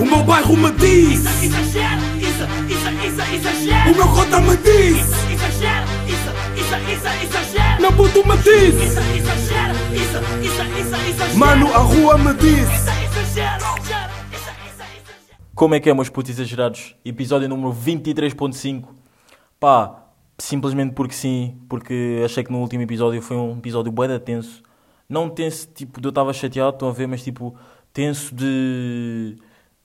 O meu bairro me diz Isso, exagero, isso, isso, isso, exagero. O meu cota me diz Isso, exagero, isso, isso, isso, exagero. Meu puto me diz Isso, exagero, isso, isso, isso, exagero. Mano, a rua me diz Isso, exagero. Como é que é, meus putos exagerados? Episódio número 23.5. Pá, simplesmente porque sim, porque achei que no último episódio foi um episódio bué tenso. Não tenso, tipo, de eu estava chateado, estão a ver, mas tipo, tenso de,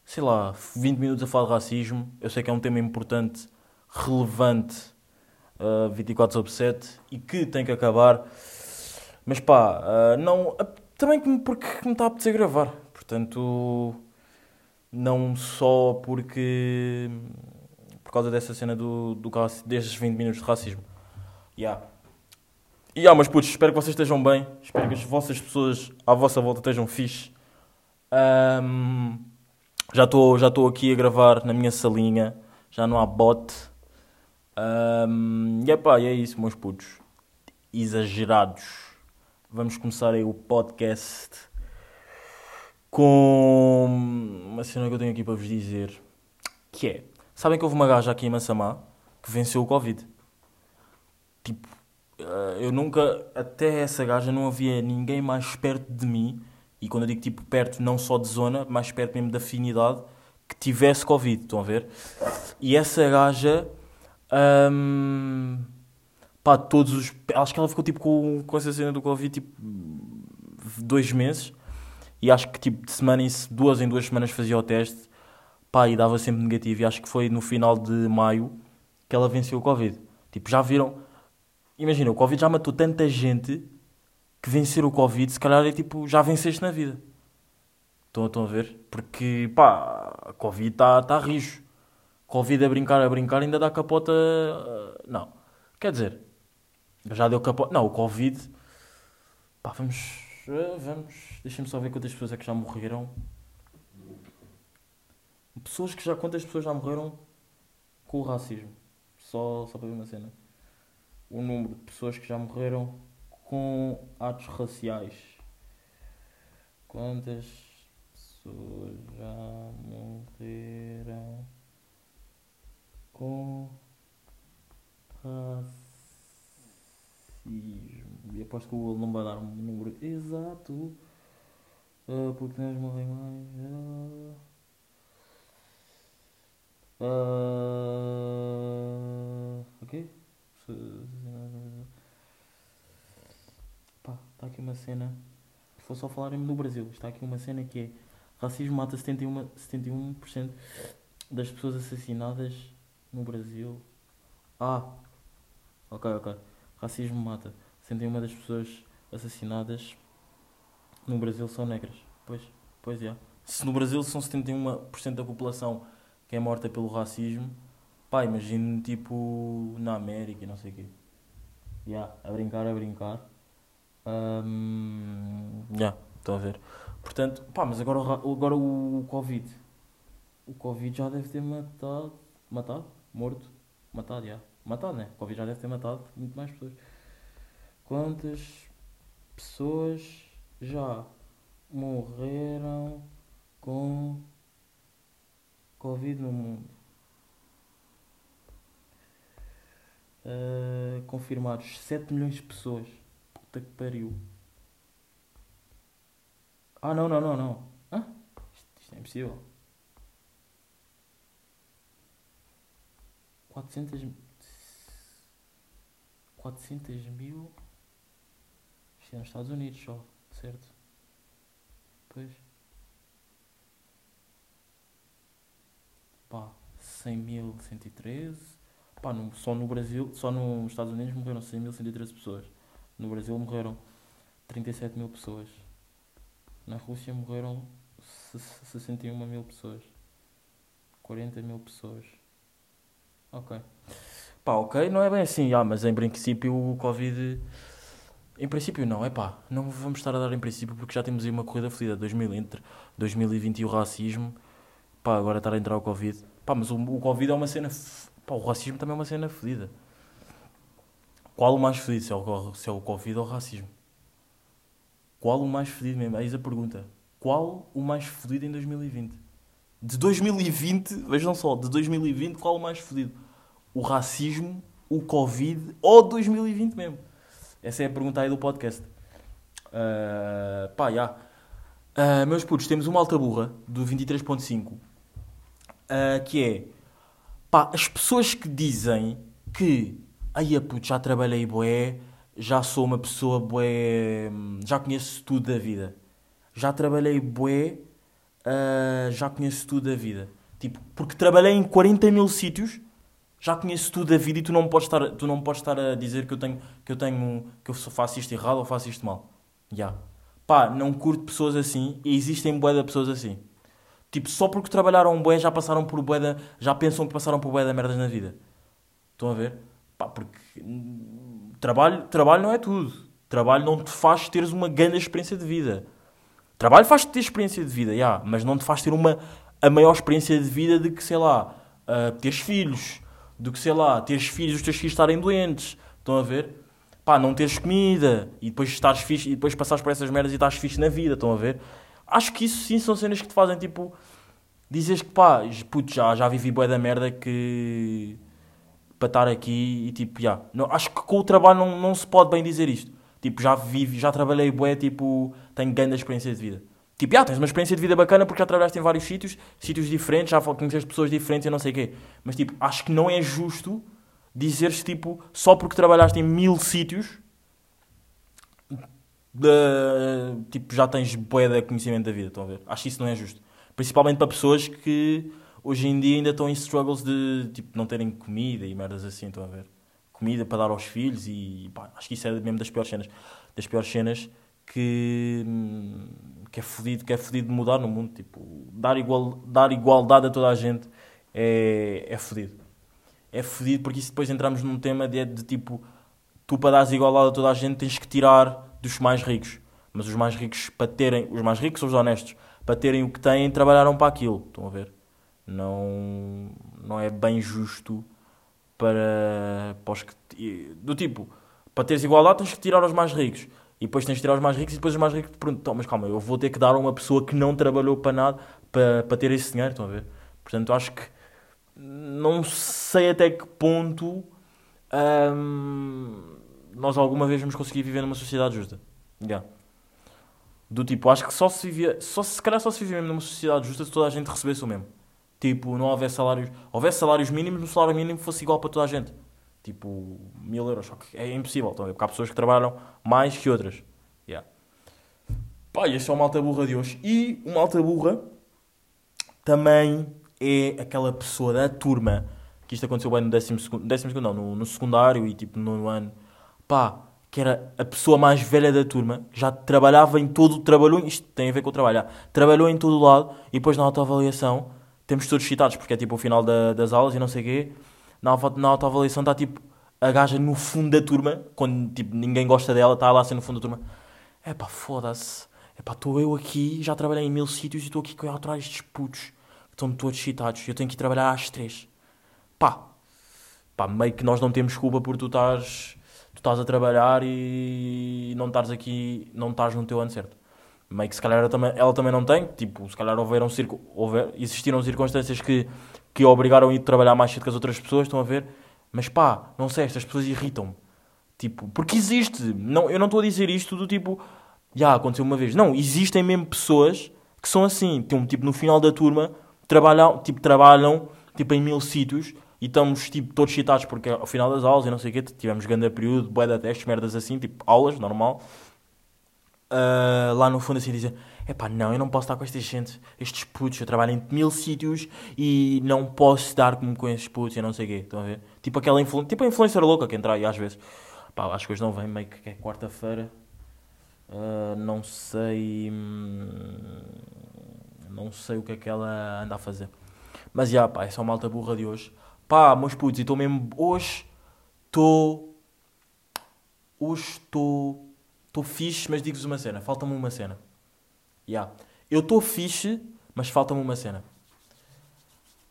sei lá, 20 minutos a falar de racismo. Eu sei que é um tema importante, relevante, uh, 24 sobre 7, e que tem que acabar. Mas pá, uh, não, uh, também porque me está a apetecer gravar. Portanto, não só porque por causa dessa cena do, do destes 20 minutos de racismo. Yeah. E yeah, mas putos, espero que vocês estejam bem. Espero que as vossas pessoas à vossa volta estejam fixe. Ahm, já estou já estou aqui a gravar na minha salinha. Já não há bote. Ahm, e epá, e é isso, meus putos. Exagerados. Vamos começar aí o podcast com uma cena que eu tenho aqui para vos dizer. Que é, sabem que houve uma gaja aqui em Massamá que venceu o Covid. Tipo, eh, eu nunca, até essa gaja, não havia ninguém mais perto de mim, e quando eu digo tipo perto, não só de zona, mais perto mesmo da afinidade, que tivesse Covid, estão a ver? E essa gaja, hum, pá, todos os. Acho que ela ficou tipo com, com essa cena do Covid, tipo, dois meses, e acho que tipo de semana em duas em duas semanas fazia o teste, pá, e dava sempre negativo, e acho que foi no final de maio que ela venceu o Covid. Tipo, já viram? Imagina, o Covid já matou tanta gente que vencer o Covid, se calhar é tipo, já venceste na vida. Estão, estão a ver? Porque, pá, a Covid está tá rijo. Covid a brincar, a brincar, ainda dá capota. ah, Não. Quer dizer, já deu capota. Não, o Covid. Pá, vamos. ah, Vamos. Deixem-me só ver quantas pessoas é que já morreram. Pessoas que já. Quantas pessoas já morreram com o racismo? Só, só para ver uma cena. O número de pessoas que já morreram com atos raciais. Quantas pessoas já morreram com racismo? E aposto que o Google não vai dar um número exato. ah, porque nós morrem mais. Ah, ok? Pá, está aqui uma cena. Vou só falar mesmo do Brasil. Está aqui uma cena que é racismo mata 71%, 71% das pessoas assassinadas no Brasil. Ah, ok, ok. Racismo mata 71% das pessoas assassinadas no Brasil são negras. Pois, pois é. Se no Brasil são 71% da população que é morta pelo racismo, pá, imagino tipo na América e não sei o quê. Ya, a brincar, a brincar. Hum, Ya, estão a ver. Portanto, pá, mas agora, agora o Covid. O Covid já deve ter matado. Matado? Morto? Matado, já. Matado, né? O Covid já deve ter matado muito mais pessoas. Quantas pessoas já morreram com Covid no mundo? Uh, confirmados 7 milhões de pessoas. Puta que pariu. Ah, não, não, não, não. Hã? Isto, isto é impossível. 400 mi- 400 mil. Isto é nos Estados Unidos só, certo? Pois. Pá, 100 mil, 113. Pá, no- só no Brasil, só nos Estados Unidos morreram 100.113 pessoas. No Brasil morreram 37 mil pessoas. Na Rússia morreram se- 61 mil pessoas. 40 mil pessoas. Ok. Pá, ok, não é bem assim, ah, mas em princípio o Covid. Em princípio não, é pá, não vamos estar a dar em princípio porque já temos aí uma corrida fodida 2000 entre 2020 e o racismo. Pá, agora estar a entrar o Covid. Pá, mas o, o Covid é uma cena. f- Pá, o racismo também é uma cena fodida. Qual o mais fodido? Se é o, se é o Covid ou o racismo? Qual o mais fodido mesmo? Eis a pergunta. Qual o mais fodido em 2020? de 2020, vejam só, de 2020, qual o mais fodido? O racismo, o Covid ou 2020 mesmo? Essa é a pergunta aí do podcast. Ah, pá, já. Ah, meus putos, temos uma alta burra do 23.5 ah, que é pá, as pessoas que dizem que aí puto, já trabalhei bué, já sou uma pessoa bué, hum, já conheço tudo da vida. Já trabalhei bué, ah, já conheço tudo da vida. Tipo, porque trabalhei em 40 mil sítios, já conheço tudo da vida e tu não podes estar, tu não podes estar a dizer que eu tenho, que eu tenho, que eu faço isto errado ou faço isto mal. Já. Pá, não curto pessoas assim e existem bué de pessoas assim. Tipo, só porque trabalharam bué já passaram por da, já pensam que passaram por bué da merdas na vida. Estão a ver? Pá, porque hum, trabalho, trabalho não é tudo. Trabalho não te faz teres uma grande experiência de vida. Trabalho faz-te ter experiência de vida, já, mas não te faz ter uma, a maior experiência de vida de que, sei lá, ah, teres filhos, do que, sei lá, teres filhos, os teus filhos estarem doentes. Estão a ver? Pá, não teres comida e depois estares fixe, e depois passares por essas merdas e estás fixe na vida. Estão a ver? Acho que isso sim são cenas que te fazem, tipo, dizes que, pá, puto, já, já vivi bué da merda que para estar aqui e tipo, já. Não, acho que com o trabalho não, não se pode bem dizer isto. Tipo, já vivi, já trabalhei bué, tipo, tenho grande experiência de vida. Tipo, já, tens uma experiência de vida bacana porque já trabalhaste em vários sítios, sítios diferentes, já conheces pessoas diferentes e não sei o quê. Mas, tipo, acho que não é justo dizeres, tipo, só porque trabalhaste em mil sítios, de- tipo, já tens bué de conhecimento da vida, estão a ver? Acho que isso não é justo. Principalmente para pessoas que hoje em dia ainda estão em struggles de, tipo, não terem comida e merdas assim, estão a ver? Comida para dar aos filhos e, pá, acho que isso é mesmo das piores cenas. Das piores cenas que, que é fodido, que é fodido de mudar no mundo. Tipo, dar, igual, dar igualdade a toda a gente é, é fodido. É fodido porque isso depois entramos num tema de, de tipo, tu para dares igualdade a toda a gente tens que tirar dos mais ricos. Mas os mais ricos, para terem, os mais ricos são os honestos, para terem o que têm, trabalharam para aquilo. Estão a ver? Não, não é bem justo para, para os que. Do tipo, para teres igualdade tens que tirar aos mais ricos. E depois tens de tirar os mais ricos e depois os mais ricos perguntam, "Então, mas calma, eu vou ter que dar a uma pessoa que não trabalhou para nada para, para ter esse dinheiro, estão a ver? Portanto, acho que não sei até que ponto hum, nós alguma vez vamos conseguir viver numa sociedade justa. Yeah. Do tipo, acho que só se vivia, só se calhar só se vivia mesmo numa sociedade justa se toda a gente recebesse o mesmo. Tipo, não houvesse salários, houvesse salários mínimos, no salário mínimo fosse igual para toda a gente. Tipo, mil euros, só que é impossível, ver? Porque há pessoas que trabalham mais que outras. Yeah. Pá, este é o malta burra de hoje. E o malta burra também é aquela pessoa da turma que isto aconteceu bem no décimo segundo, décimo segundo não, no, no secundário e tipo no ano. Pá, que era a pessoa mais velha da turma, já trabalhava em todo, trabalhou, isto tem a ver com o trabalho, trabalhou em todo o lado e depois na autoavaliação temos todos citados, porque é tipo o final da- das aulas e não sei o quê. Na, na autoavaliação está tipo a gaja no fundo da turma, quando tipo, ninguém gosta dela, está lá assim no fundo da turma. É pá, foda-se. É pá, estou eu aqui, já trabalhei em mil sítios e estou aqui a aturar estes putos estão todos citados. Eu tenho que ir trabalhar às três. Pá, pá, meio que nós não temos culpa por tu estás, tu estás a trabalhar e não estás aqui, não estás no teu ano certo. Meio que se calhar ela também, ela também não tem, tipo, se calhar houveram circo, houver, existiram circunstâncias que, que obrigaram a ir trabalhar mais cedo que as outras pessoas, estão a ver? Mas pá, não sei, estas pessoas irritam-me. Tipo, porque existe. Não, eu não estou a dizer isto do tipo, já aconteceu uma vez. Não, existem mesmo pessoas que são assim. Tipo, tipo no final da turma, trabalham, tipo, trabalham tipo, em mil sítios e estamos tipo, todos citados porque ao final das aulas e não sei o quê, tivemos grande período, bué de testes, merdas assim, tipo, aulas, normal. Ah, lá no fundo assim dizer, epá, não, eu não posso estar com esta gente, estes putos, eu trabalho em mil sítios e não posso estar como com estes putos e não sei o quê, estão a ver? Tipo aquela influ... tipo a influencer louca que entra aí às vezes. Pá, que hoje não vem, meio que é quarta-feira. Ah, não sei. hum, Não sei o que é que ela anda a fazer. Mas já, pá, essa é uma alta burra de hoje. Pá, meus putos, e estou mesmo. Hoje estou. Hoje estou. Estou fixe, mas digo-vos uma cena. Falta-me uma cena. Já. Eu estou fixe, mas falta-me uma cena.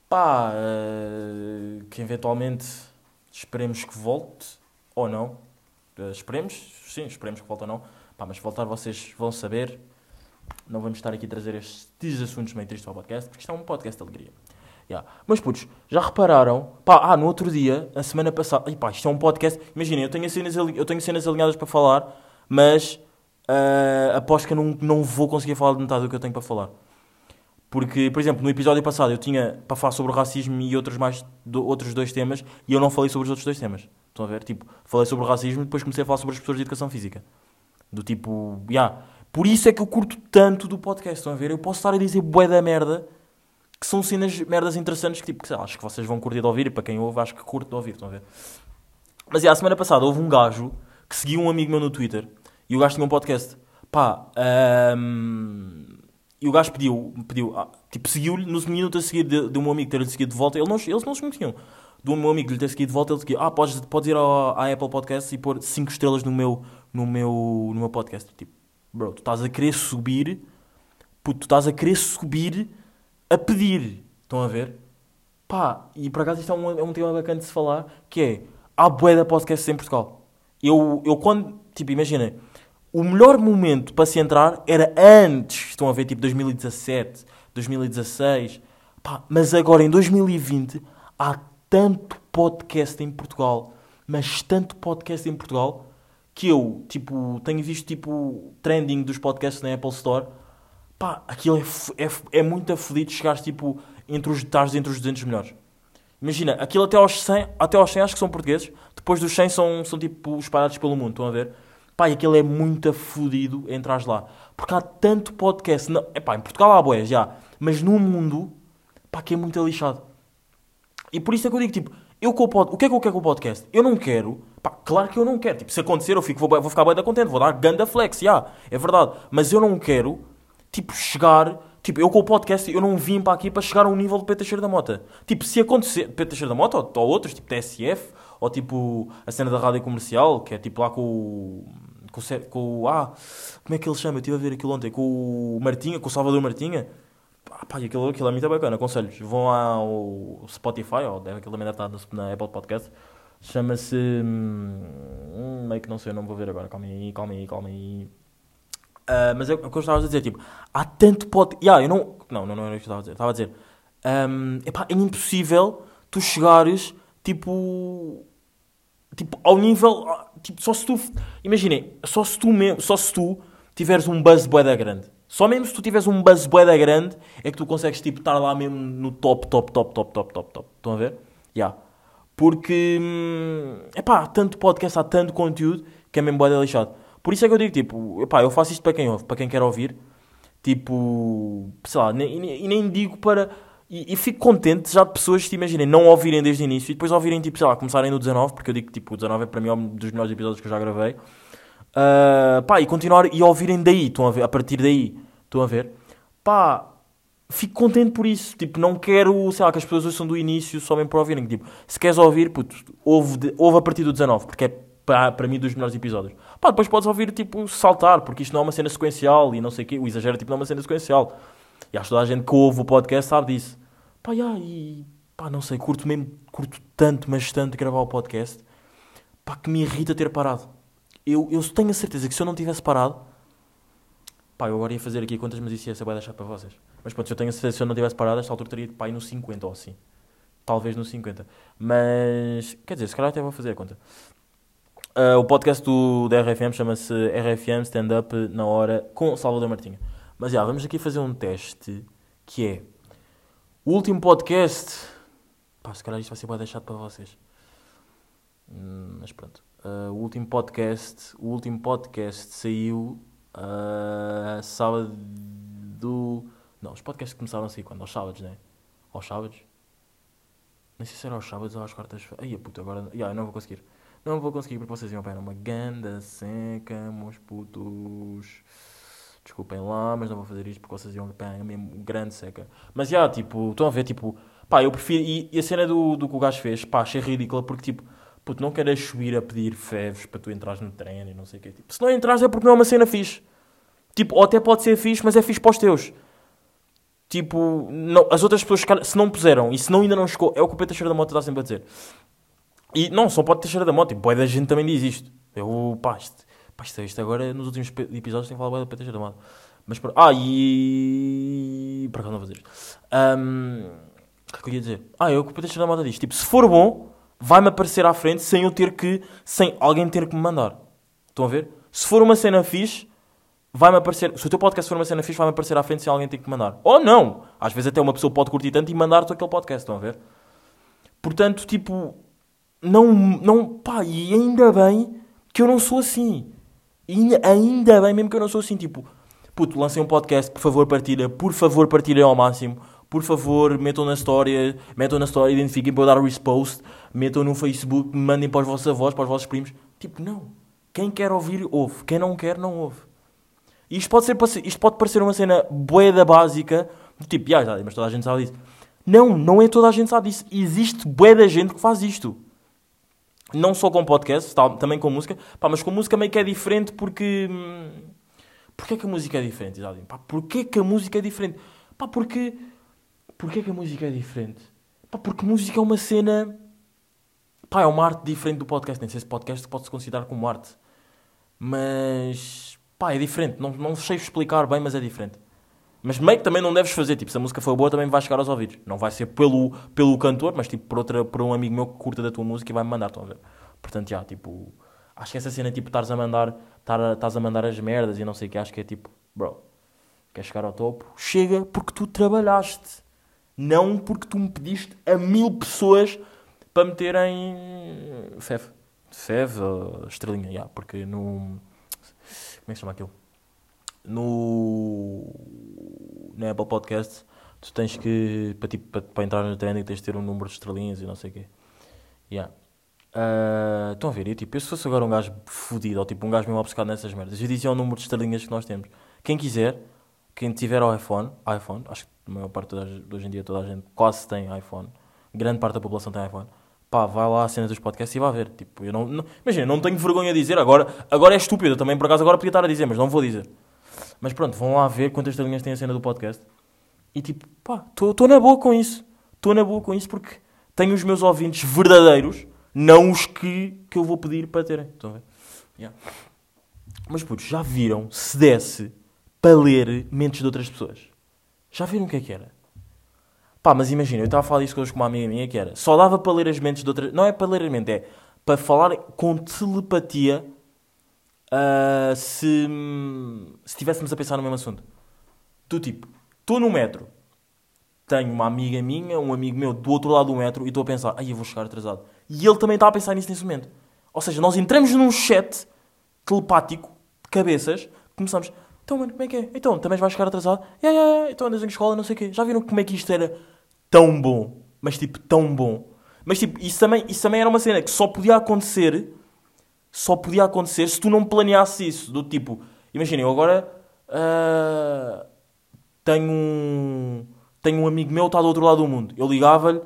Pá, eh, que eventualmente esperemos que volte ou não. Eh, esperemos, sim, esperemos que volte ou não. Pá, mas voltar vocês vão saber. não vamos estar aqui a trazer estes assuntos meio tristes ao podcast, porque isto é um podcast de alegria. Yeah. Mas putos, já repararam? Pá, ah, no outro dia, a semana passada, e pá, isto é um podcast. Imaginem, eu tenho cenas, eu tenho cenas alinhadas para falar, mas ah, aposto que eu não, não vou conseguir falar de metade do que eu tenho para falar. Porque, por exemplo, no episódio passado eu tinha para falar sobre o racismo e outros mais do- outros dois temas e eu não falei sobre os outros dois temas. Estão a ver? Tipo, falei sobre o racismo e depois comecei a falar sobre as pessoas de educação física. Do tipo, yeah. Por isso é que eu curto tanto do podcast. Estão a ver? Eu posso estar a dizer bué da merda que são cenas, merdas interessantes que, tipo, que sei acho que vocês vão curtir de ouvir e para quem ouve, acho que curto de ouvir. Estão a ver? Mas, yeah, a semana passada houve um gajo que seguiu um amigo meu no Twitter e o gajo tinha um podcast. Pá, ahm, e o gajo pediu, pediu ah, tipo, seguiu-lhe nos minutos a seguir de, de um amigo ter-lhe seguido de volta. Ele não, eles não se conheciam. Do meu amigo lhe ter seguido de volta, ele seguiu, ah, podes, podes ir ao, à Apple Podcast e pôr 5 estrelas no meu, no, meu, no meu podcast. Tipo, bro, tu estás a querer subir, puto, tu estás a querer subir a pedir. Estão a ver? Pá, e por acaso isto é um, é um tema bacana de se falar, que é, há bué de podcasts em Portugal. Eu, eu quando, tipo, imaginem, o melhor momento para se entrar era antes, estão a ver, tipo 2017, 2016, pá, mas agora em 2020 há tanto podcast em Portugal, mas tanto podcast em Portugal, que eu, tipo, tenho visto, tipo, trending dos podcasts na Apple Store, pá, aquilo é, é, é muito afodido chegares, tipo, entre os, estás entre os 200 melhores. Imagina, aquilo até aos 100, até aos 100 acho que são portugueses, depois dos 100 são, são tipo espalhados pelo mundo, estão a ver? Pá, e aquilo é muito afodido entrares lá. Porque há tanto podcast, não, epá, em Portugal há boés, já, mas no mundo, pá, que é muito lixado. E por isso é que eu digo, tipo, eu com o, pod... o que é que eu quero com o podcast? Eu não quero, pá, claro que eu não quero, tipo, se acontecer eu fico, vou, vou ficar bem da contente, vou dar ganda flex, já, é verdade. Mas eu não quero, tipo, chegar, tipo, eu com o podcast, eu não vim para aqui para chegar a um nível de Pedro Teixeira da Mota. Tipo, se acontecer, Pedro Teixeira da Mota, ou, ou outros, tipo, TSF, ou tipo, a cena da rádio comercial, que é tipo lá com o... Com o, com o ah, como é que ele chama? Eu estive a ver aquilo ontem, com o Martinha, com o Salvador Martinha. Pá, pá, aquilo, aquilo é muito bacana, aconselho-vos. Vão ao Spotify, ou deve, aquilo também deve estar na Apple Podcast. Chama-se. Hum, meio que não sei, não vou ver agora. Calma aí, calma aí, calma aí. Ah, mas é o que eu estava a dizer, tipo, há tanto podcast. Yeah, eu não. Não, não, era isso que eu estava a dizer. Estava a dizer. hum, epá, é impossível tu chegares, tipo. Tipo, ao nível. Tipo, só se tu. Imaginem, só se tu mesmo. Só se tu tiveres um buzz boeda grande. Só mesmo se tu tiveres um buzz boeda grande é que tu consegues, tipo, estar lá mesmo no top, top, top, top, top, top, top. Estão a ver? Já. Porque. É pá, há tanto podcast, há tanto conteúdo que é mesmo boeda lixado. Por isso é que eu digo, tipo, epá, eu faço isto para quem ouve, para quem quer ouvir. Tipo, sei lá, e nem digo para. E, e fico contente já de pessoas, te imaginem, não ouvirem desde o início e depois ouvirem, tipo, sei lá, começarem no 19, porque eu digo que, tipo, o 19 é para mim um dos melhores episódios que eu já gravei. Ah, pá, e continuar e ouvirem daí, estão a ver, a partir daí, estão a ver. Pá, fico contente por isso. Tipo, não quero, sei lá, que as pessoas ouçam do início só mesmo para ouvirem. Tipo, se queres ouvir, puto, ouve, de- ouve a partir do 19, porque é para, para mim dos melhores episódios. Pá, depois podes ouvir, tipo, saltar, porque isto não é uma cena sequencial e não sei o quê. O exagero, tipo, não é uma cena sequencial. E acho que toda a gente que ouve o podcast sabe disso. Pá, já, e pá, não sei, curto mesmo, curto tanto, mas tanto gravar o podcast. Pá, que me irrita ter parado. Eu, eu tenho a certeza que se eu não tivesse parado, pá, eu agora ia fazer aqui contas, mas isso ia ser bem deixar para vocês. Mas pronto, eu tenho a certeza que se eu não tivesse parado, esta altura teria pá, no 50 ou assim. Talvez no 50. Mas, quer dizer, se calhar até vou fazer a conta. Ah, o podcast do, da RFM chama-se RFM Stand Up na hora com Salvador Martinha. Mas já, vamos aqui fazer um teste que é o último podcast. Pá, se calhar isto vai ser bem deixado para vocês. Hum, mas pronto. Ah, o último podcast. O último podcast saiu ah, sábado. Não, os podcasts começaram a sair quando? Aos sábados, né? Aos sábados? Nem sei se era aos sábados ou às quartas-feiras. Ai, puto, agora. Eu não vou conseguir. Não vou conseguir porque vocês iam para uma ganda seca, meus putos. Desculpem lá, mas não vou fazer isto porque vocês iam para a mesmo grande seca. Mas já, tipo, estão a ver, tipo, pá, eu prefiro. E, e a cena do, do que o gajo fez, pá, achei ridícula porque, tipo, puto, não queres subir a pedir feves para tu entrares no treino e não sei o quê. Tipo, se não entras é porque não é uma cena fixe. Tipo, ou até pode ser fixe, mas é fixe para os teus. Tipo, não, as outras pessoas, se não puseram e se não ainda não chegou, é o que o Pedro Teixeira da Mota está sempre a dizer. E não, só pode Teixeira da Mota, tipo, boa da gente também diz isto. Eu, pá, isto, pá, isto, isto agora nos últimos episódios tem falado Teixeira da Mota. Mas pronto. Ah, e. Por acaso não fazer isto. Ahm, O que é que eu ia dizer? Ah, eu que deixar na moda disto. Tipo, se for bom, vai-me aparecer à frente sem eu ter que. sem alguém ter que me mandar. Estão a ver? Se for uma cena fixe, vai-me aparecer. Se o teu podcast for uma cena fixe, vai-me aparecer à frente sem alguém ter que mandar. Ou não! Às vezes até uma pessoa pode curtir tanto e mandar-te aquele podcast. Estão a ver? Portanto, tipo. Não. não pá, e ainda bem que eu não sou assim. E ainda, bem mesmo que eu não sou assim. Tipo, puto, lancei um podcast, por favor, partilha. Por favor, partilhem ao máximo. Por favor, metam na história, metam na história, identifiquem para eu dar repost, metam no Facebook, mandem para os vossos avós, para os vossos primos. Tipo, não. Quem quer ouvir, ouve. Quem não quer, não ouve. E isto pode, ser, isto pode parecer uma cena boeda básica, tipo, já, já, mas toda a gente sabe disso. Não, não é toda a gente sabe disso. Existe boeda gente que faz isto. Não só com podcast, também com música. Pá, mas com música meio que é diferente porque... hum, Porquê que a música é diferente, Isadinho? Porquê que a música é diferente? Pá, porque... Porquê que a música é diferente? Pá, porque música é uma cena... Pá, é uma arte diferente do podcast. Nem sei se podcast pode-se considerar como arte. Mas... Pá, é diferente. Não, não sei explicar bem, mas é diferente. Mas que também não deves fazer, tipo, se a música for boa também vai chegar aos ouvidos. Não vai ser pelo, pelo cantor, mas tipo por, outra, por um amigo meu que curta da tua música e vai-me mandar, estão a ver? Portanto, já, tipo, acho que essa cena, tipo, estás a mandar, estás a mandar as merdas e não sei o que, acho que é tipo, bro, queres chegar ao topo? Chega porque tu trabalhaste. Não porque tu me pediste a mil pessoas para meterem FEV. FEV, ou estrelinha, já, porque no... Como é que se chama aquilo? No na Apple Podcast tu tens que para, tipo, para, para entrar no trending tens de ter um número de estrelinhas e não sei o quê. Yeah. Ah, estão a ver, eu, tipo, eu se fosse agora um gajo fodido ou tipo um gajo mesmo obcecado nessas merdas eu dizia o número de estrelinhas que nós temos. Quem quiser, quem tiver o iPhone iPhone, acho que a maior parte de hoje em dia toda a gente quase tem iPhone grande parte da população tem iPhone pá, vai lá à cena dos podcasts e vai ver. Tipo, eu não, não imagina, não tenho vergonha de dizer agora, agora é estúpido, eu também por acaso agora podia estar a dizer, mas não vou dizer mas pronto, vão lá ver quantas estrelinhas tem a cena do podcast. E tipo, pá, estou na boa com isso. Estou na boa com isso porque tenho os meus ouvintes verdadeiros, não os que, que eu vou pedir para terem. Estão a ver? Yeah. Mas putos, já viram se desse para ler mentes de outras pessoas? Já viram o que é que era? Pá, mas imagina, eu estava a falar hoje com uma amiga minha que era só dava para ler as mentes de outras. Não é para ler as mentes, é para falar com telepatia se, se estivéssemos a pensar no mesmo assunto. Do tipo, estou no metro, tenho uma amiga minha, um amigo meu do outro lado do metro e estou a pensar, ai eu vou chegar atrasado. E ele também está a pensar nisso nesse momento. Ou seja, nós entramos num chat telepático de cabeças, começamos, então mano, como é que é? Então, também vais chegar atrasado? Yeah, yeah, yeah. Então andas em escola, não sei o quê. Já viram como é que isto era tão bom? Mas tipo, tão bom. Mas tipo, isso também, isso também era uma cena que só podia acontecer só podia acontecer se tu não planeasses isso. Do tipo, imaginem, eu agora ah, tenho um tenho um amigo meu que está do outro lado do mundo. Eu ligava-lhe,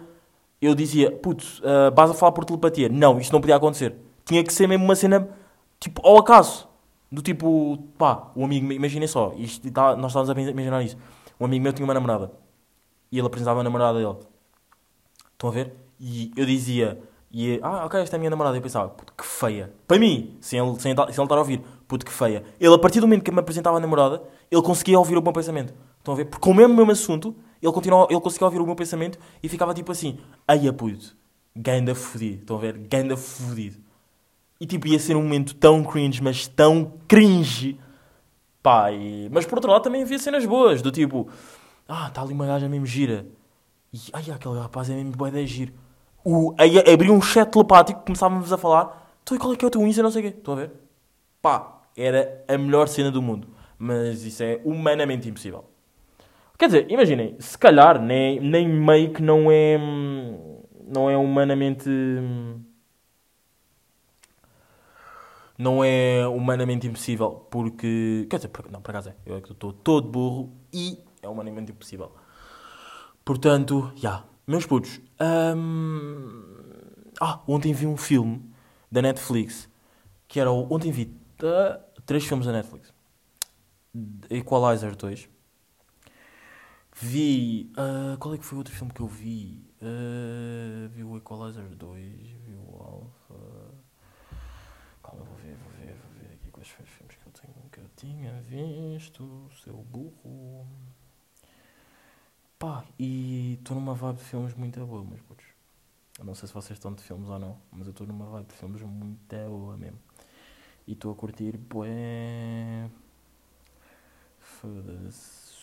eu dizia, putz, ah, vais a falar por telepatia. Não, isto não podia acontecer. Tinha que ser mesmo uma cena, tipo, ao acaso. Do tipo, pá, o amigo, meu- imaginem só, isto, tá- nós estávamos a imaginar isso. Um amigo meu tinha uma namorada. E ele apresentava a namorada dele. Estão a ver? E eu dizia, e, ah, ok, esta é a minha namorada. Eu pensava, puto, que feia. Para mim, sem ele, sem, sem ele estar a ouvir, puto, que feia. Ele, a partir do momento que me apresentava a namorada, ele conseguia ouvir o meu pensamento. Estão a ver? Porque com o mesmo, mesmo assunto, ele, continuava, ele conseguia ouvir o meu pensamento e ficava tipo assim, ai, puto, ganda fodido. Estão a ver? Ganda fodido. E tipo, ia ser um momento tão cringe, mas tão cringe. Pá, e- mas por outro lado também havia cenas boas, do tipo, ah, está ali uma gaja mesmo gira. E, ai, aquele rapaz é mesmo bué de giro. O, aí abri um chat telepático, começávamos a falar, então qual é que é o teu Insta, não sei o quê. Estão a ver? Pá, era a melhor cena do mundo. Mas isso é humanamente impossível. Quer dizer, imaginem, se calhar nem, nem meio que não é, não é humanamente... hum, não é humanamente impossível, porque. Quer dizer, não, por acaso é. Eu é que estou todo burro e é humanamente impossível. Portanto, já. Meus putos. hum, Ah, ontem vi um filme da Netflix que era o. Ontem vi ah, três filmes da Netflix: Equalizer 2. Vi. ah, qual é que foi o outro filme que eu vi? Ah, vi o Equalizer 2, vi o Alpha. Calma, vou ver, vou ver, vou ver aqui quais foram os filmes que eu tenho. Que eu tinha visto seu burro. Pá, e estou numa vibe de filmes muito boa, meus putos. Eu não sei se vocês estão de filmes ou não, mas eu estou numa vibe de filmes muito boa mesmo. E estou a curtir, bué. Foda-se.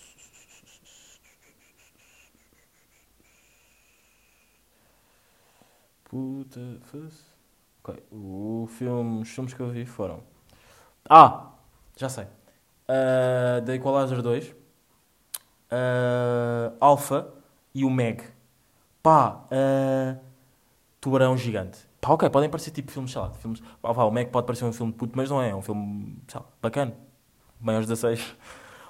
Puta, foda-se. Ok, o filme, os filmes que eu vi foram. Ah! Já sei. Uh, The Equalizer 2, uh, Alpha e o Meg. Pá, uh, Tubarão Gigante. Pá, ok, podem parecer tipo filmes, sei lá, filmes. Pá, o Meg pode parecer um filme de puto, mas não é, é um filme, sei lá, bacana. Maiores 16.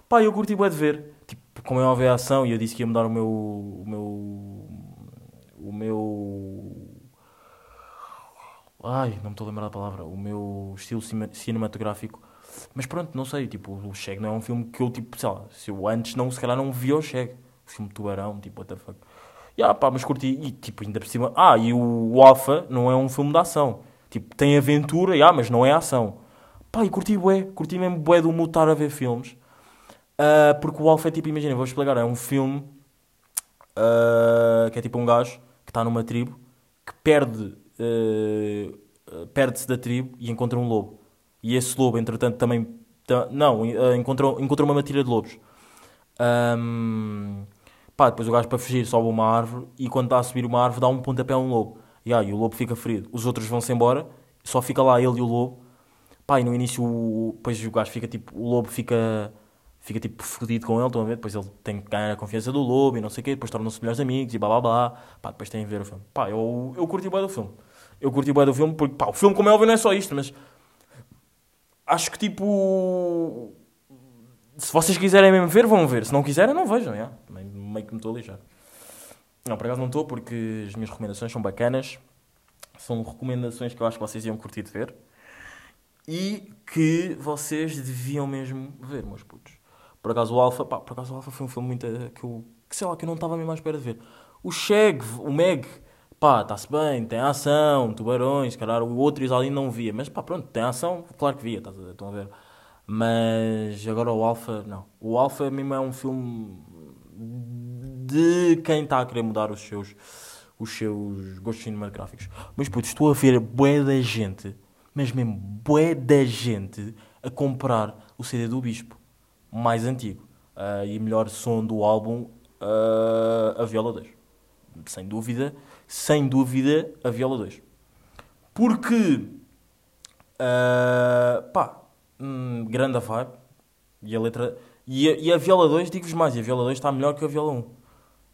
Pá, eu curti bué de ver. Tipo, como é óbvio a ação, e eu disse que ia mudar o meu. O meu. O meu. Ai, não me estou a lembrar da palavra. O meu estilo cinematográfico. Mas pronto, não sei. Tipo, o Cheg não é um filme que eu, tipo, sei lá, se eu antes não, se calhar não via o Cheg. O filme Tubarão, tipo, what the fuck. E ah, pá, mas curti. E tipo, ainda por cima. Ah, e o, Alpha não é um filme de ação. Tipo, tem aventura, ah, mas não é ação. Pá, e curti bué. Curti mesmo bué do mutar a ver filmes. Ah, porque o Alpha é tipo, imagina, vou explicar, é um filme ah, que é tipo um gajo que está numa tribo que perde eh, perde-se da tribo e encontra um lobo. E esse lobo, entretanto, também. ta- não, eh, encontrou, encontrou uma matilha de lobos. Ahm, pá, depois o gajo para fugir sobe uma árvore e quando está a subir uma árvore dá um pontapé a um lobo. E, aí, o lobo fica ferido. Os outros vão-se embora, só fica lá ele e o lobo. Pá, e no início, o, depois o gajo fica tipo. O lobo fica. Fica tipo fodido com ele, estão a ver? Depois ele tem que ganhar a confiança do lobo e não sei o quê, depois tornam-se melhores amigos e blá blá blá. Pá, depois tem a ver o filme. Pá, eu, eu curti bem do filme. Eu curti bem do filme porque, pá, o filme, como é óbvio, não é só isto, mas acho que tipo. Se vocês quiserem mesmo ver, vão ver. Se não quiserem, não vejam. já. Meio, que me estou a lixar. Não, por acaso não estou, porque as minhas recomendações são bacanas. São recomendações que eu acho que vocês iam curtir de ver. E que vocês deviam mesmo ver, meus putos. Por acaso o Alpha, pá, por acaso o Alpha foi um filme muito eh, que eu, que sei lá, que eu não estava mesmo à espera de ver. O Shag, o Meg, pá, está-se bem, tem ação, tubarões, calhar o outro ali não via, mas pá, pronto, tem ação, claro que via, estás a- estão a ver. Mas agora o Alpha, não. O Alpha mesmo é um filme de quem está a querer mudar os seus, os seus gostos cinematográficos. Mas puto, estou a ver bué da gente, mas mesmo bué da gente a comprar o CD do Bispo, mais antigo. Ah, e melhor som do álbum, ah, a Viola 2. Sem dúvida, sem dúvida, a Viola 2. Porque, ah, pá, hum, grande a vibe. E a letra. E a, e a Viola 2, digo-vos mais, e a Viola 2 está melhor que a Viola 1.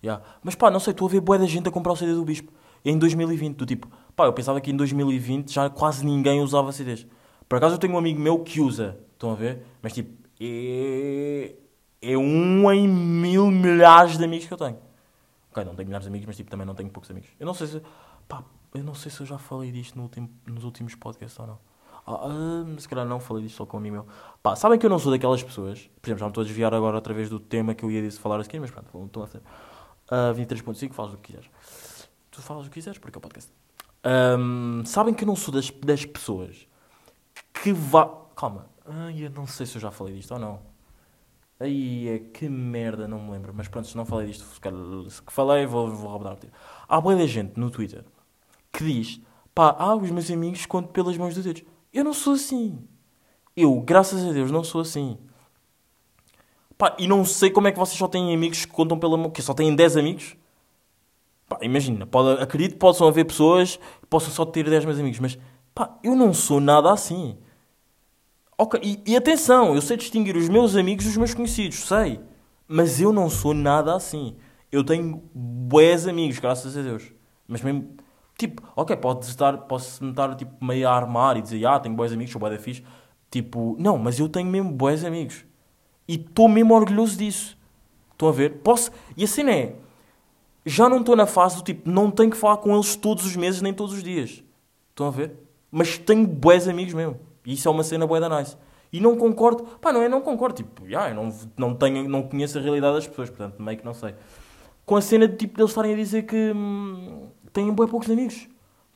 Yeah. Mas pá, não sei, estou a ver bué da gente a comprar o CD do Bispo. Em 2020, do tipo, pá, eu pensava que em 2020 já quase ninguém usava CDs. Por acaso eu tenho um amigo meu que usa, estão a ver? Mas tipo, é, é um em mil milhares de amigos que eu tenho. Ok, não tenho milhares de amigos, mas tipo, também não tenho poucos amigos. Eu não sei se, pá, eu não sei se eu já falei disto no último, nos últimos podcasts ou não. Ah, ah, se calhar não falei disto só com um amigo meu. Pá, sabem que eu não sou daquelas pessoas, por exemplo, já me estou a desviar agora outra vez do tema que eu ia dizer, falar seguir, mas pronto, estou a ser. Uh, 23.5, faz o que quiseres. Tu falas o que quiseres, porque é o podcast. Ahm, sabem que eu não sou das, das pessoas que vá. Calma, ai, eu não sei se eu já falei disto ou não. Aí é que merda, não me lembro. Mas pronto, se não falei disto, se que falei, vou, vou rebdar. Há boa da gente no Twitter que diz: pá, ah, os meus amigos conto pelas mãos dos dedos. Eu não sou assim. Eu, graças a Deus, não sou assim. Pá, e não sei como é que vocês só têm amigos que contam pela mão. Que só têm 10 amigos? Pá, imagina, pode, acredito que possam haver pessoas que possam só ter 10 meus amigos, mas pá, eu não sou nada assim. Ok, e, e atenção, eu sei distinguir os meus amigos dos meus conhecidos, sei. Mas eu não sou nada assim. Eu tenho bués amigos, graças a Deus. Mas mesmo, tipo, ok, pode estar, posso-me estar tipo, meio a armar e dizer, ah, tenho bués amigos, sou bué da fixe. Tipo, não, mas eu tenho mesmo bués amigos. E estou mesmo orgulhoso disso. Estão a ver? Posso... E a cena é, já não estou na fase do tipo, não tenho que falar com eles todos os meses, nem todos os dias. Estão a ver? Mas tenho bués amigos mesmo. E isso é uma cena bué da nice. E não concordo, pá, não é não concordo, tipo, já, eu não, não, tenho, não conheço a realidade das pessoas, portanto, meio que não sei. Com a cena de tipo, deles estarem a dizer que hum, têm bué poucos amigos.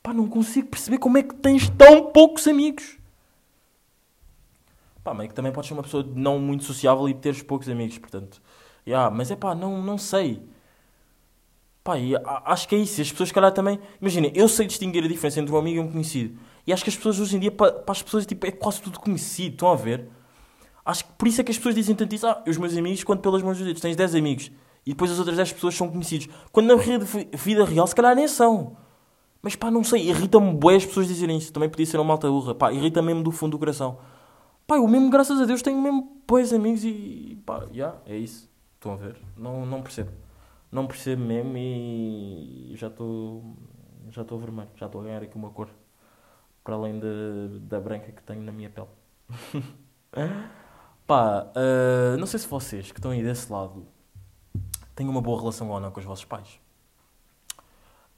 Pá, não consigo perceber como é que tens tão poucos amigos. Pá, é que também podes ser uma pessoa não muito sociável e teres poucos amigos, portanto. Yeah, mas é pá, não, não sei. Pá, e acho que é isso. As pessoas, se calhar, também. Imagina, eu sei distinguir a diferença entre um amigo e um conhecido. E acho que as pessoas hoje em dia, para, as pessoas, tipo, é quase tudo conhecido. Estão a ver? Acho que por isso é que as pessoas dizem tanto isso. Ah, os meus amigos, quando pelas mãos dos dedos tens 10 amigos e depois as outras 10 pessoas são conhecidos. Quando na vida real, se calhar nem são. Mas pá, não sei, irrita-me bué as pessoas dizerem isso. Também podia ser uma malta burra. Pá, irrita mesmo do fundo do coração. Pá, eu mesmo, graças a Deus, tenho mesmo bons amigos e pá, já, é isso. Estão a ver? Não, não percebo. Não percebo mesmo e já estou já estou vermelho. Já estou a ganhar aqui uma cor. Para além de, da branca que tenho na minha pele. Pá, ah, não sei se vocês que estão aí desse lado têm uma boa relação ou não com os vossos pais.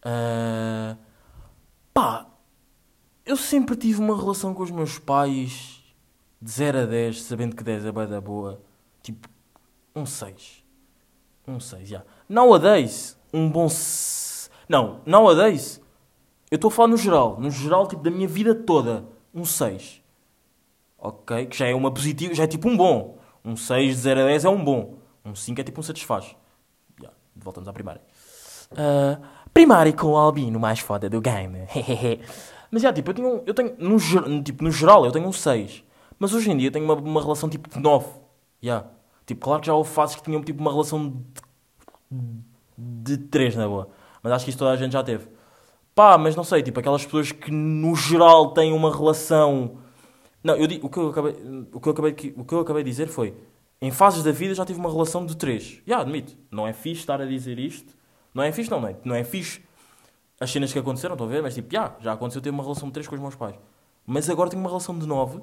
Ah, pá, eu sempre tive uma relação com os meus pais de 0 a 10, sabendo que 10 é bem da boa. Tipo, um 6. Um 6, já. Nowadays, um bom. Não, nowadays, eu estou a falar no geral. No geral, tipo, da minha vida toda. Um 6. Ok? Que já é uma positiva, já é tipo um bom. Um 6 de 0 a 10 é um bom. Um 5 é tipo um satisfaz. Já, voltamos à primária. Ah, primária com o Albino, mais foda do game. Mas já, tipo, eu tenho, eu tenho no, tipo, no geral, eu tenho um 6. Mas hoje em dia tenho uma, uma relação tipo de 9. Já. Tipo, claro que já houve fases que tinham tipo uma relação de, de 3 na boa. Mas acho que isso toda a gente já teve. Pá, mas não sei, tipo, aquelas pessoas que no geral têm uma relação. Não, eu o que eu acabei, o que eu acabei, o que eu acabei de dizer foi. Em fases da vida já tive uma relação de 3. Já, admito. Não é fixe estar a dizer isto. Não é fixe, não, não é, não é fixe as cenas que aconteceram, estão a ver? Mas tipo, já, já aconteceu ter uma relação de 3 com os meus pais. Mas agora tenho uma relação de 9.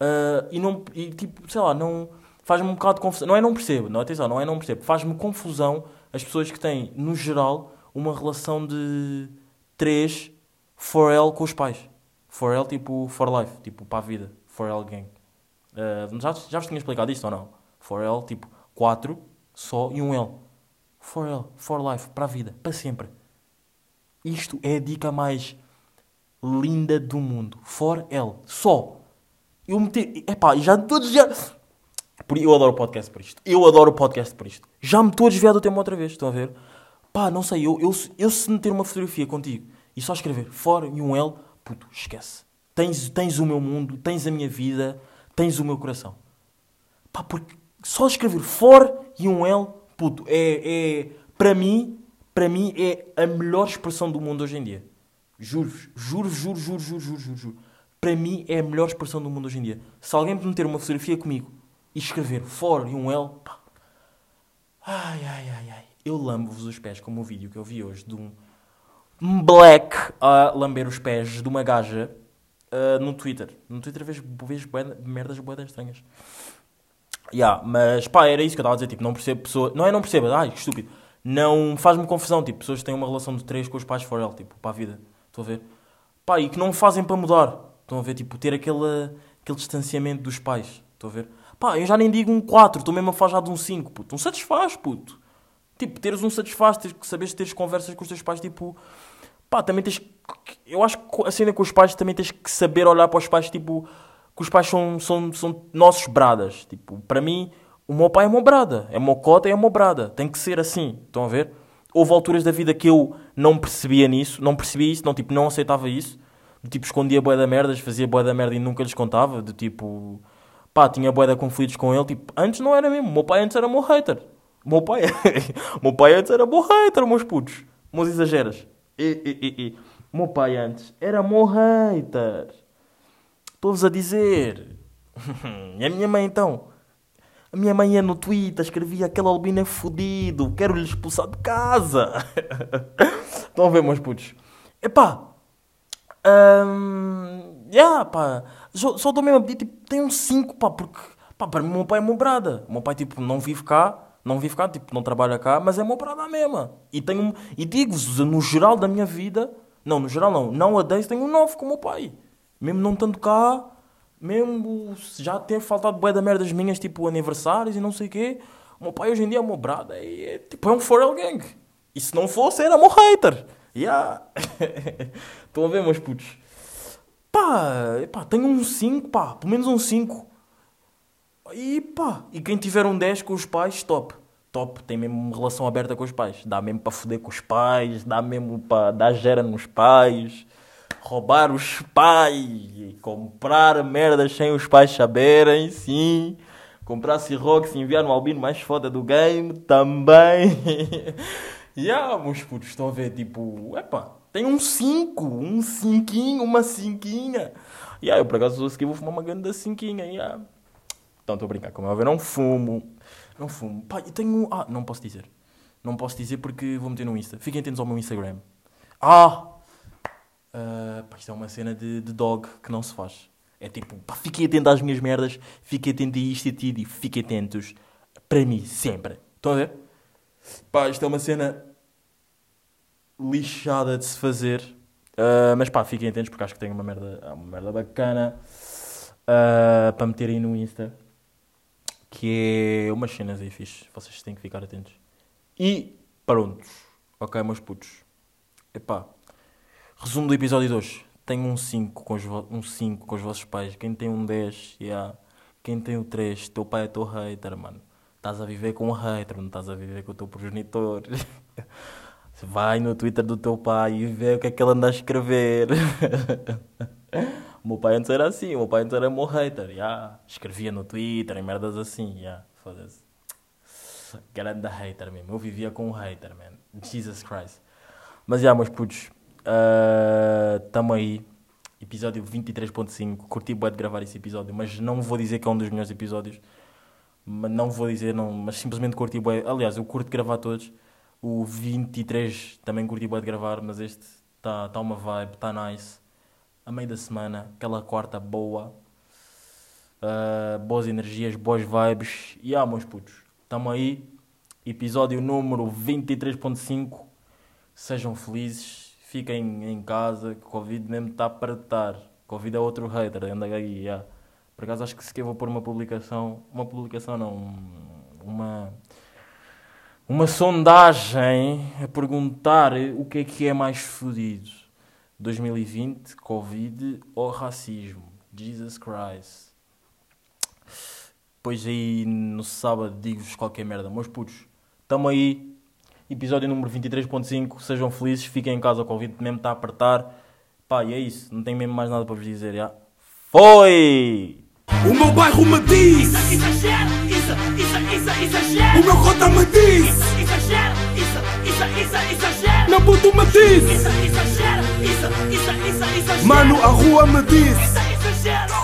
ah, e não, e tipo, sei lá, não. Faz-me um bocado de confusão. Não é não percebo, não, atenção, não é não percebo. Faz-me confusão as pessoas que têm, no geral, uma relação de 3 for L com os pais. For L, tipo, for life, tipo, para a vida. For L gang. Ah, já, já vos tinha explicado isto ou não? For L, tipo, 4 só e um L. For L, for life, para a vida, para sempre. Isto é a dica mais linda do mundo. For L, só. Eu meti. Epá, já todos já. Eu adoro o podcast por isto. Eu adoro o podcast por isto. Já me estou a desviar do tema outra vez, estão a ver? Pá, não sei, eu, eu, eu se meter uma fotografia contigo e só escrever for e um L, puto, esquece. Tens, tens o meu mundo, tens a minha vida, tens o meu coração. Pá, porque só escrever for e um L, puto, é, é para mim, para mim é a melhor expressão do mundo hoje em dia. Juro-vos, juro, juro, juro, juro, juro, juro, juro. Para mim é a melhor expressão do mundo hoje em dia. Se alguém me meter uma fotografia comigo e escrever for e um L, pá. Ai, ai, ai, ai. Eu lambo-vos os pés, como o vídeo que eu vi hoje de um black a lamber os pés de uma gaja ah, no Twitter. No Twitter vejo, vejo bué- merdas boedas estranhas. Yeah, mas pá, era isso que eu estava a dizer. Tipo, não percebo pessoa. Não é não percebo, ai que estúpido. Não faz-me confusão. Tipo, pessoas que têm uma relação de três com os pais for ela, tipo, para a vida. Estão a ver? Pá, e que não fazem para mudar. Estão a ver? Tipo, ter aquele, aquele distanciamento dos pais. Estão a ver? Pá, eu já nem digo um 4, estou mesmo a falar já de um 5, puto. Um satisfaz, puto. Tipo, teres um satisfaz, teres que saberes teres conversas com os teus pais, tipo. Pá, também tens que. Eu acho que a com os pais também tens que saber olhar para os pais, tipo. Que os pais são, são, são nossos bradas. Tipo, para mim, o meu pai é meu brada. É meu cota é meu brada. Tem que ser assim. Estão a ver? Houve alturas da vida que eu não percebia nisso, não percebia isso, não, tipo, não aceitava isso. Do tipo, escondia bué da merdas, fazia bué da merda e nunca lhes contava. Do tipo, pá, tinha bué de conflitos com ele. Tipo, antes não era mesmo. Meu pai antes era meu hater. Meu pai, meu pai antes era meu hater, meus putos. Meus exageras. E, e, e, meu pai antes era meu hater. Estou-vos a dizer. e a minha mãe então? A minha mãe ia no Twitter, escrevia aquele albino é fodido, quero lhe expulsar de casa. Estão a ver, meus putos? Epá. Hum, yeah, pá. Só, só estou mesmo tipo, um 5, pá, porque, pá, para mim meu pai é meu brada. O meu pai, tipo, não vive cá, não vive cá, tipo, não trabalha cá, mas é meu brada mesmo. E tenho, e digo-vos, no geral da minha vida, não, no geral não, não a 10 tenho um 9 com o meu pai. Mesmo não estando cá, mesmo já ter faltado bué da merdas minhas, tipo, aniversários e não sei o quê, o meu pai hoje em dia é meu brada, é, é, tipo, é um forel gang. E se não fosse, era meu hater. Yeah. Estão a ver, meus putos? Pá, pá, tenho um 5, pá, pelo menos um 5. E pá, e quem tiver um 10 com os pais, top. Top, tem mesmo uma relação aberta com os pais. Dá mesmo para foder com os pais, dá mesmo para dar gera nos pais, roubar os pais, comprar merdas sem os pais saberem, sim. Comprar Cirox e enviar no albino mais foda do game, também. e yeah, meus putos, estão a ver, tipo, epá, tem um 5, um 5, uma 5. E yeah, eu por acaso aqui vou fumar uma grande 5. Yeah. Então estou a brincar, como é ver, não fumo. Não fumo. Pá, eu tenho. Ah, não posso dizer. Não posso dizer porque vou meter no Insta. Fiquem atentos ao meu Instagram. Ah! Uh, pá, isto é uma cena de, de dog que não se faz. É tipo, pá, fiquem atentos às minhas merdas, fiquem atentos a isto e a ti, e fiquem atentos para mim, sempre. Estão a ver? Pá, isto é uma cena lixada de se fazer. Uh, mas pá, fiquem atentos porque acho que tenho uma merda, uma merda bacana uh, para meterem no Insta. Que é umas cenas aí fixe. Vocês têm que ficar atentos. E prontos. Ok, meus putos. Epá. Resumo do episódio de hoje. Tenho um 5 com, os um 5 com os vossos pais. Quem tem um 10, yeah. quem tem o 3, teu pai é teu hater, mano. Estás a viver com um hater, não estás a viver com o teu progenitor. Vai no Twitter do teu pai e vê o que é que ele anda a escrever. o meu pai antes era assim, o meu pai antes era meu hater. Yeah. Escrevia no Twitter e merdas assim. Yeah. Foda-se. Grande hater mesmo. Eu vivia com um hater, man. Jesus Christ. Mas já, yeah, meus putos. Uh, aí. Episódio 23.5. Curti bué de gravar esse episódio, mas não vou dizer que é um dos melhores episódios. Não vou dizer, não, mas simplesmente curti bué. Aliás, eu curto gravar todos. O 23 também curti bué de gravar, mas este está tá uma vibe, está nice. A meio da semana, aquela quarta boa. Uh, boas energias, boas vibes. E ah, meus putos, estamos aí. Episódio número 23.5. Sejam felizes, fiquem em casa, que Covid mesmo está para estar. Covid é outro hater, anda aí. Yeah. Por acaso acho que se vou pôr uma publicação. Uma publicação não. Uma uma sondagem a perguntar o que é que é mais fodido. 2020, Covid ou racismo? Jesus Christ. Pois aí no sábado digo-vos qualquer merda. Meus putos, tamo aí. Episódio número 23.5. Sejam felizes, fiquem em casa. O Covid mesmo está a apertar. Pá, e é isso. Não tenho mesmo mais nada para vos dizer. Já. Foi! O meu bairro me diz Exagera, isso, isso, exagera O meu cota me diz isso, isso, isso, exagera Meu puto me diz Isso, exagera, isso, isso, isso, exagera Mano, a rua me diz. Isso, exagera